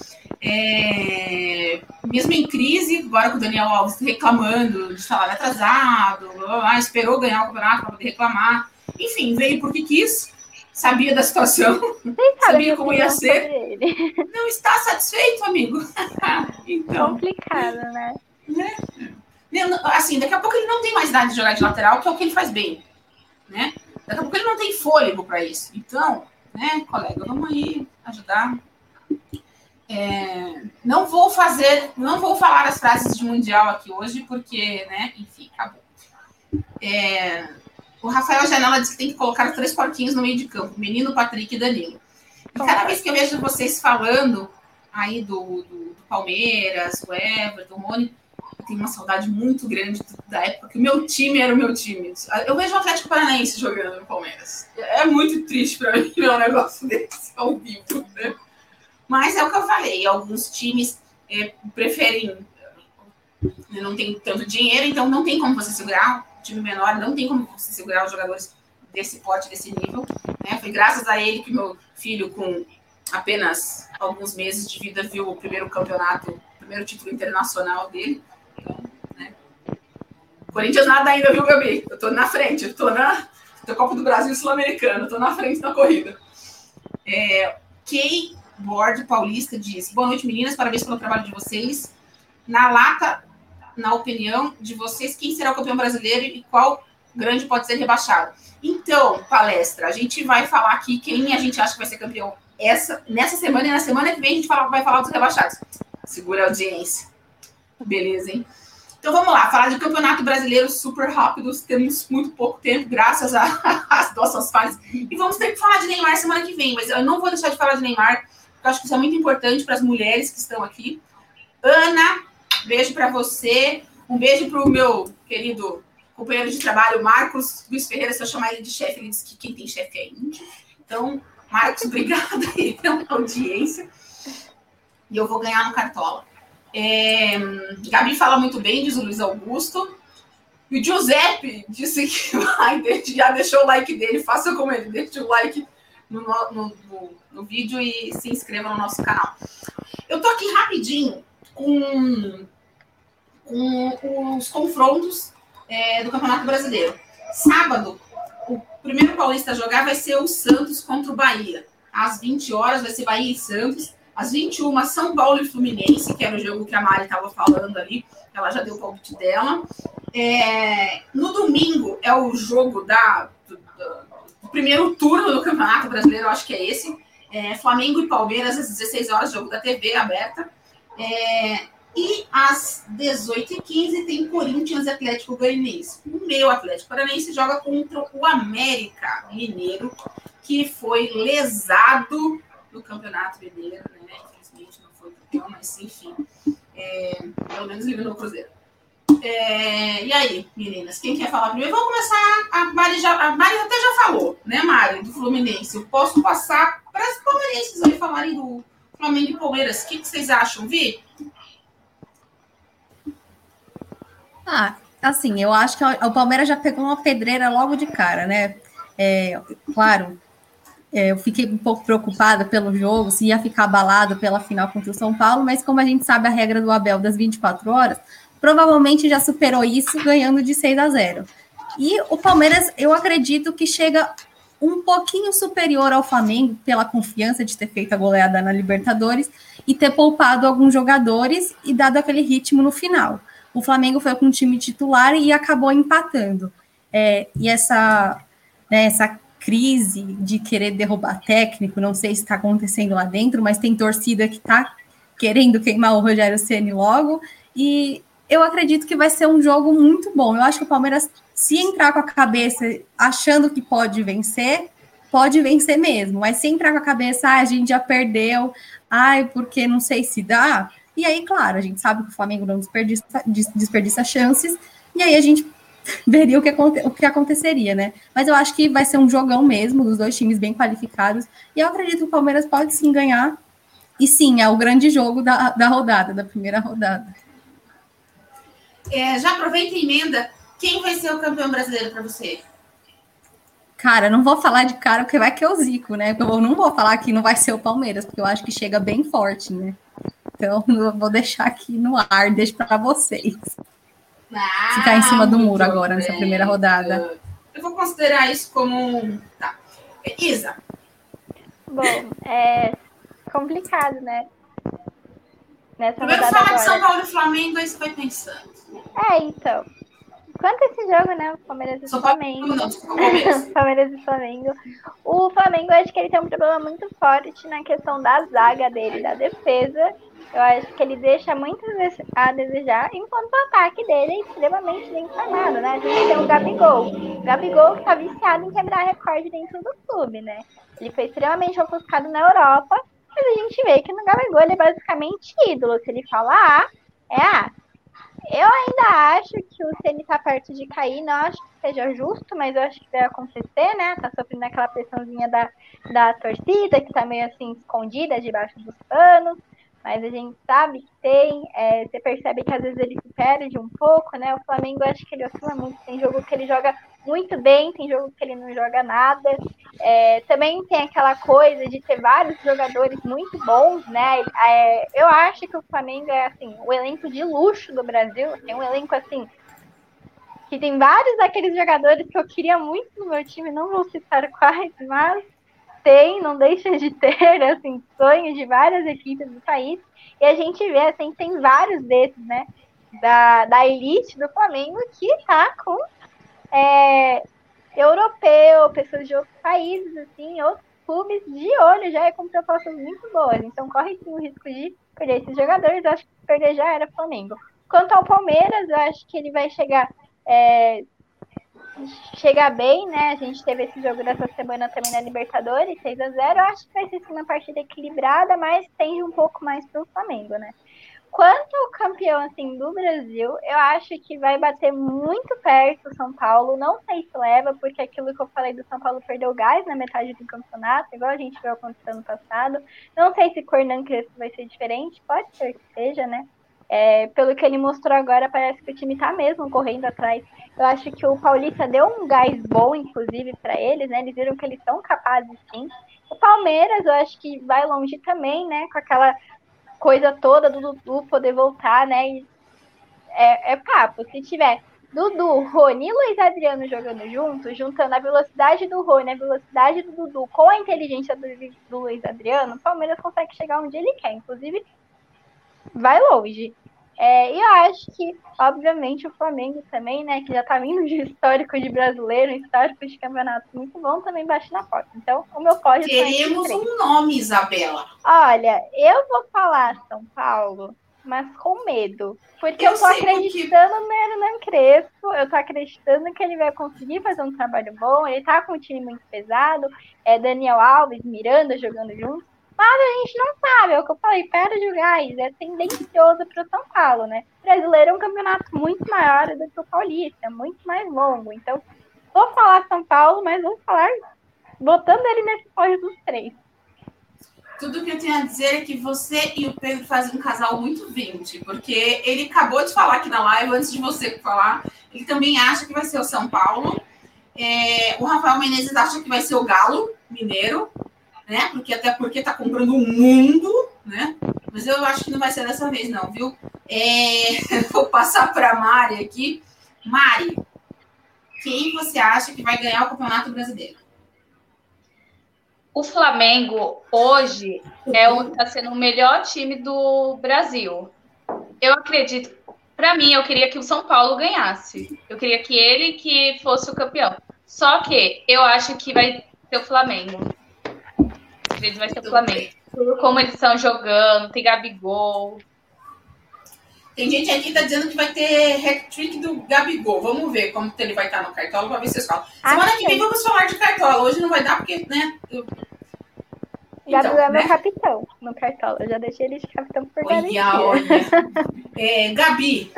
É, mesmo em crise, agora com o Daniel Alves reclamando de salário atrasado, ah, esperou ganhar o campeonato para poder reclamar. Enfim, veio porque quis, sabia da situação, sabia como ia ser. Não está satisfeito, amigo. então, Complicado, né? né? Assim, daqui a pouco ele não tem mais idade de jogar de lateral, que é o que ele faz bem. Né? Daqui a pouco ele não tem fôlego para isso. Então, né, colega? Vamos aí ajudar. É, não vou fazer, não vou falar as frases de mundial aqui hoje, porque, né, enfim, acabou. É, o Rafael Janela disse que tem que colocar três porquinhos no meio de campo: Menino, Patrick e Danilo. E cada vez que eu vejo vocês falando aí do, do, do Palmeiras, o Everton, o Rony, eu tenho uma saudade muito grande da época que o meu time era o meu time. Eu vejo o Atlético Paranaense jogando no Palmeiras. É muito triste para mim ver um negócio desse ao vivo, né? Mas é o que eu falei, alguns times é, preferem não tem tanto dinheiro, então não tem como você segurar time menor, não tem como você segurar os jogadores desse porte, desse nível. Né? Foi graças a ele que meu filho, com apenas alguns meses de vida, viu o primeiro campeonato, o primeiro título internacional dele. Então, né? Corinthians nada ainda, viu, Gabi? Eu tô na frente, eu tô na tô Copa do Brasil Sul-Americano, tô na frente na corrida. É, Kay Board Paulista diz: Boa noite, meninas, parabéns pelo trabalho de vocês. Na lata, na opinião de vocês, quem será o campeão brasileiro e qual grande pode ser rebaixado? Então, palestra, a gente vai falar aqui quem a gente acha que vai ser campeão essa, nessa semana e na semana que vem a gente fala, vai falar dos rebaixados. Segura a audiência. Beleza, hein? Então vamos lá, falar de campeonato brasileiro super rápido. Temos muito pouco tempo, graças às nossas fases. E vamos ter que falar de Neymar semana que vem, mas eu não vou deixar de falar de Neymar, porque eu acho que isso é muito importante para as mulheres que estão aqui. Ana, beijo para você. Um beijo para o meu querido companheiro de trabalho, Marcos Luiz Ferreira. Se eu chamar ele de chefe, ele disse que quem tem chefe é índio. Então, Marcos, obrigada aí pela audiência. E eu vou ganhar no Cartola. É, Gabi fala muito bem, diz o Luiz Augusto. E o Giuseppe disse que vai, já deixou o like dele. Faça como ele, deixe o like no, no, no, no vídeo e se inscreva no nosso canal. Eu tô aqui rapidinho com, com os confrontos é, do Campeonato Brasileiro. Sábado, o primeiro paulista a jogar vai ser o Santos contra o Bahia. Às 20 horas vai ser Bahia e Santos. Às 21, São Paulo e Fluminense, que era o jogo que a Mari estava falando ali. Ela já deu o palpite dela. É, no domingo é o jogo da, do, do, primeiro turno do Campeonato Brasileiro, acho que é esse. É, Flamengo e Palmeiras às 16 horas, jogo da TV aberta. É, e às 18h15 tem Corinthians Atlético Goianiense. O meu Atlético Paranaense joga contra o América Mineiro, que foi lesado no Campeonato Mineiro, né? Infelizmente não foi campeão, mas enfim. É, pelo menos eliminou o Cruzeiro. É, e aí, meninas, quem quer falar primeiro? Vamos começar. A Mari, já, a Mari até já falou, né, Mari, do Fluminense. Eu posso passar para as palmeirenses aí falarem do Flamengo e Palmeiras. O que, que vocês acham, Vi? Ah, assim, eu acho que o Palmeiras já pegou uma pedreira logo de cara, né? É, claro, é, eu fiquei um pouco preocupada pelo jogo, se ia ficar abalado pela final contra o São Paulo, mas como a gente sabe a regra do Abel das 24 horas, provavelmente já superou isso ganhando de 6 a 0. E o Palmeiras, eu acredito que chega um pouquinho superior ao Flamengo pela confiança de ter feito a goleada na Libertadores e ter poupado alguns jogadores e dado aquele ritmo no final o Flamengo foi com o time titular e acabou empatando. É, e essa, né, essa crise de querer derrubar técnico, não sei se está acontecendo lá dentro, mas tem torcida que está querendo queimar o Rogério Ceni logo. E eu acredito que vai ser um jogo muito bom. Eu acho que o Palmeiras, se entrar com a cabeça achando que pode vencer, pode vencer mesmo. Mas se entrar com a cabeça, ah, a gente já perdeu, ai, porque não sei se dá, e aí, claro, a gente sabe que o Flamengo não desperdiça, desperdiça chances, e aí a gente veria o que, o que aconteceria, né? Mas eu acho que vai ser um jogão mesmo, dos dois times bem qualificados, e eu acredito que o Palmeiras pode sim ganhar, e sim, é o grande jogo da, da rodada, da primeira rodada. É, já aproveita e emenda, quem vai ser o campeão brasileiro para você? Cara, não vou falar de cara, porque vai que eu zico, né? Eu não vou falar que não vai ser o Palmeiras, porque eu acho que chega bem forte, né? Então, eu vou deixar aqui no ar, deixo para vocês. Ah, Ficar em cima do muro agora, bem. nessa primeira rodada. Eu vou considerar isso como. Tá. Isa. Bom, é complicado, né? Nessa Primeiro fala de São Paulo e Flamengo, aí você vai pensando. É, então. quanto a esse jogo, né? O Palmeiras e São Paulo, Flamengo. não, desculpa, Palmeiras. Palmeiras e Flamengo. O Flamengo, acho que ele tem um problema muito forte na questão da zaga dele, da defesa. Eu acho que ele deixa muito a desejar, enquanto o ataque dele é extremamente bem formado, né? A gente tem o Gabigol. O Gabigol que tá viciado em quebrar recorde dentro do clube, né? Ele foi extremamente ofuscado na Europa, mas a gente vê que no Gabigol ele é basicamente ídolo. Se ele fala A, é A. Eu ainda acho que o Ceni tá perto de cair, não acho que seja justo, mas eu acho que vai acontecer, né? Tá sofrendo aquela pressãozinha da, da torcida, que tá meio assim escondida debaixo dos panos mas a gente sabe que tem, é, você percebe que às vezes ele se perde um pouco, né? O Flamengo acho que ele oscila muito, tem jogo que ele joga muito bem, tem jogo que ele não joga nada. É, também tem aquela coisa de ter vários jogadores muito bons, né? É, eu acho que o Flamengo é assim, o elenco de luxo do Brasil, tem um elenco assim que tem vários daqueles jogadores que eu queria muito no meu time, não vou citar quais, mas tem, não deixa de ter, assim, sonhos de várias equipes do país. E a gente vê, assim, tem vários desses, né? Da, da elite do Flamengo que tá com é, europeu, pessoas de outros países, assim, outros clubes de olho já é com propostas muito boas. Então corre sim o risco de perder esses jogadores. Acho que perder já era Flamengo. Quanto ao Palmeiras, eu acho que ele vai chegar é, chegar bem, né? A gente teve esse jogo dessa semana também na Libertadores, 6 a 0 Eu acho que vai ser uma partida equilibrada, mas tende um pouco mais para o Flamengo, né? Quanto ao campeão assim do Brasil, eu acho que vai bater muito perto o São Paulo. Não sei se leva, porque aquilo que eu falei do São Paulo perdeu gás na metade do campeonato, igual a gente viu acontecer no passado. Não sei se Cornan Crespo vai ser diferente, pode ser que seja, né? É, pelo que ele mostrou agora, parece que o time tá mesmo correndo atrás. Eu acho que o Paulista deu um gás bom, inclusive, para eles, né? Eles viram que eles são capazes sim. O Palmeiras, eu acho que vai longe também, né? Com aquela coisa toda do Dudu poder voltar, né? E é, é papo. Se tiver Dudu, Rony e Luiz Adriano jogando juntos, juntando a velocidade do Rony, a velocidade do Dudu com a inteligência do, do Luiz Adriano, o Palmeiras consegue chegar onde ele quer. Inclusive, vai longe. É, e eu acho que, obviamente, o Flamengo também, né, que já tá vindo de histórico de brasileiro, histórico de campeonato muito bom, também bate na porta. Então, o meu pódio Queremos um nome, Isabela. Olha, eu vou falar São Paulo, mas com medo. Porque eu, eu tô acreditando que... no Hernan Crespo, eu tô acreditando que ele vai conseguir fazer um trabalho bom, ele tá com um time muito pesado, é Daniel Alves, Miranda jogando juntos. Mas a gente não sabe, é o que eu falei, perde o gás, é tendencioso para o São Paulo, né? O brasileiro é um campeonato muito maior do que o paulista, muito mais longo. Então, vou falar São Paulo, mas vou falar botando ele nesse pódio dos três. Tudo que eu tenho a dizer é que você e o Pedro fazem um casal muito 20, porque ele acabou de falar aqui na live, antes de você falar, ele também acha que vai ser o São Paulo. É, o Rafael Menezes acha que vai ser o Galo Mineiro né? Porque até porque tá comprando o mundo, né? Mas eu acho que não vai ser dessa vez, não, viu? É... Vou passar para Mari aqui. Mari, quem você acha que vai ganhar o Campeonato Brasileiro? O Flamengo hoje é o, tá sendo o melhor time do Brasil. Eu acredito. Para mim, eu queria que o São Paulo ganhasse. Eu queria que ele que fosse o campeão. Só que eu acho que vai ser o Flamengo vezes vai ser o Flamengo. Por como eles estão jogando, tem Gabigol. Tem gente aqui que tá dizendo que vai ter hat-trick do Gabigol. Vamos ver como ele vai estar no Cartola para ver se vocês falam. Semana que vem vamos falar de Cartola. Hoje não vai dar porque, né? Eu... Então, Gabigol é meu né? capitão no Cartola. Eu já deixei ele de capitão por olha, olha. é, Gabi.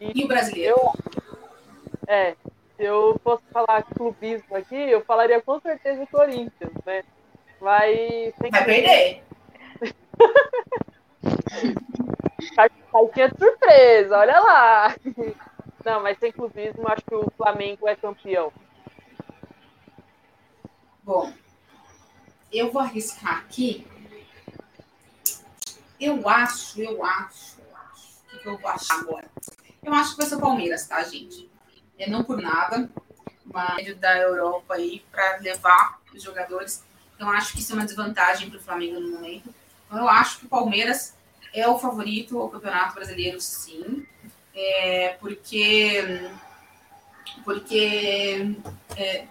E o brasileiro? Eu, é, se eu fosse falar clubismo aqui, eu falaria com certeza o Corinthians, né? Vai. Vai perder. Caixinha de surpresa, olha lá. Não, mas sem clubismo, acho que o Flamengo é campeão. Bom, eu vou arriscar aqui. Eu acho, eu acho, eu acho. O que eu vou achar agora? Eu acho que vai ser o Palmeiras, tá, gente? É, não por nada, uma da Europa aí para levar os jogadores. Então, acho que isso é uma desvantagem para o Flamengo no momento. Então, eu acho que o Palmeiras é o favorito ao Campeonato Brasileiro, sim. é, porque porque é,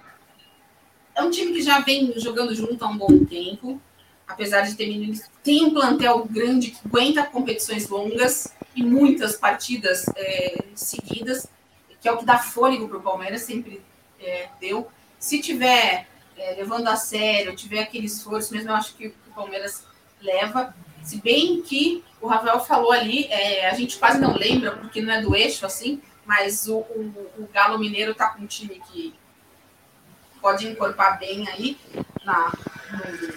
é, um time que já vem jogando junto há um bom tempo, apesar de ter meninos, tem um plantel grande que aguenta competições longas e muitas partidas é, seguidas, que é o que dá fôlego para o Palmeiras, sempre é, deu. Se tiver é, levando a sério, tiver aquele esforço, mesmo eu acho que o Palmeiras leva. Se bem que o Rafael falou ali, é, a gente quase não lembra, porque não é do eixo assim, mas o, o, o Galo Mineiro está com um time que pode encorpar bem aí na, no,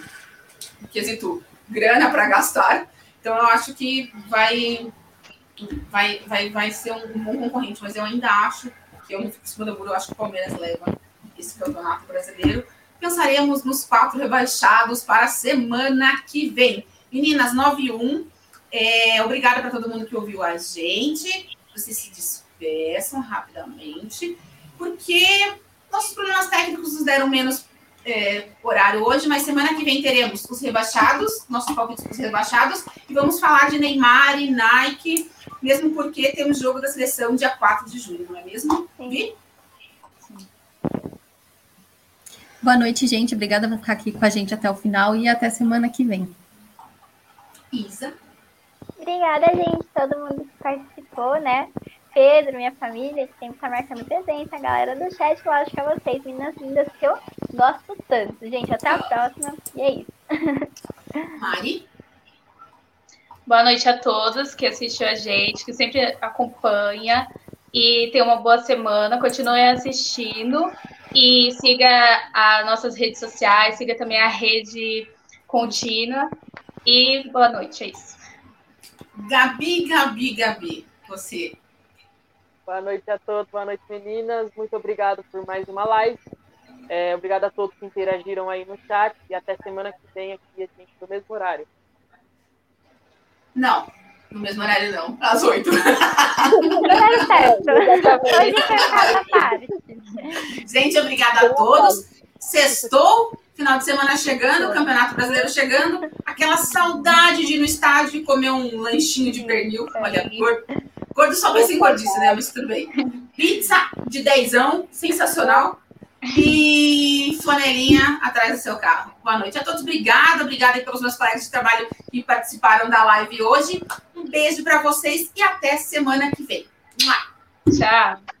no quesito grana para gastar. Então eu acho que vai, vai, vai, vai ser um, bom concorrente, mas eu ainda acho que eu não fico em cima do muro, eu acho que o Palmeiras leva esse campeonato brasileiro. Pensaremos nos quatro rebaixados para a semana que vem. Meninas, 9 e 1. É, obrigada para todo mundo que ouviu a gente. Vocês se despeçam rapidamente, porque nossos problemas técnicos nos deram menos é, horário hoje, mas semana que vem teremos os rebaixados, nossos palpites os rebaixados, e vamos falar de Neymar e Nike, mesmo porque temos jogo da seleção dia 4 de julho, não é mesmo? Vi? Boa noite, gente. Obrigada por ficar aqui com a gente até o final e até semana que vem. Isa. Obrigada, gente, todo mundo que participou, né? Pedro, minha família, que sempre tá marcando presença, a galera do chat, eu acho que é vocês, meninas lindas, que eu gosto tanto. Gente, até a próxima. E é isso. Mari. Boa noite a todos que assistiu a gente, que sempre acompanha. E tenha uma boa semana. Continue assistindo. E siga as nossas redes sociais, siga também a rede contínua. E boa noite, é isso. Gabi, Gabi, Gabi, você. Boa noite a todos, boa noite meninas. Muito obrigado por mais uma live. É, obrigado a todos que interagiram aí no chat e até semana que vem aqui, gente, no mesmo horário. Não, no mesmo horário não, às oito. Horário certo. Hoje foi cada parte. Gente, obrigada a todos. Sextou, final de semana chegando, Campeonato Brasileiro chegando, aquela saudade de ir no estádio e comer um lanchinho de pernil. Olha, gordo, só vai sem gordice, né? Mas tudo bem. Pizza de dezão, sensacional. E flanelinha atrás do seu carro. Boa noite a todos. Obrigada, obrigada pelos meus colegas de trabalho que participaram da live hoje. Um beijo para vocês e até semana que vem. Tchau.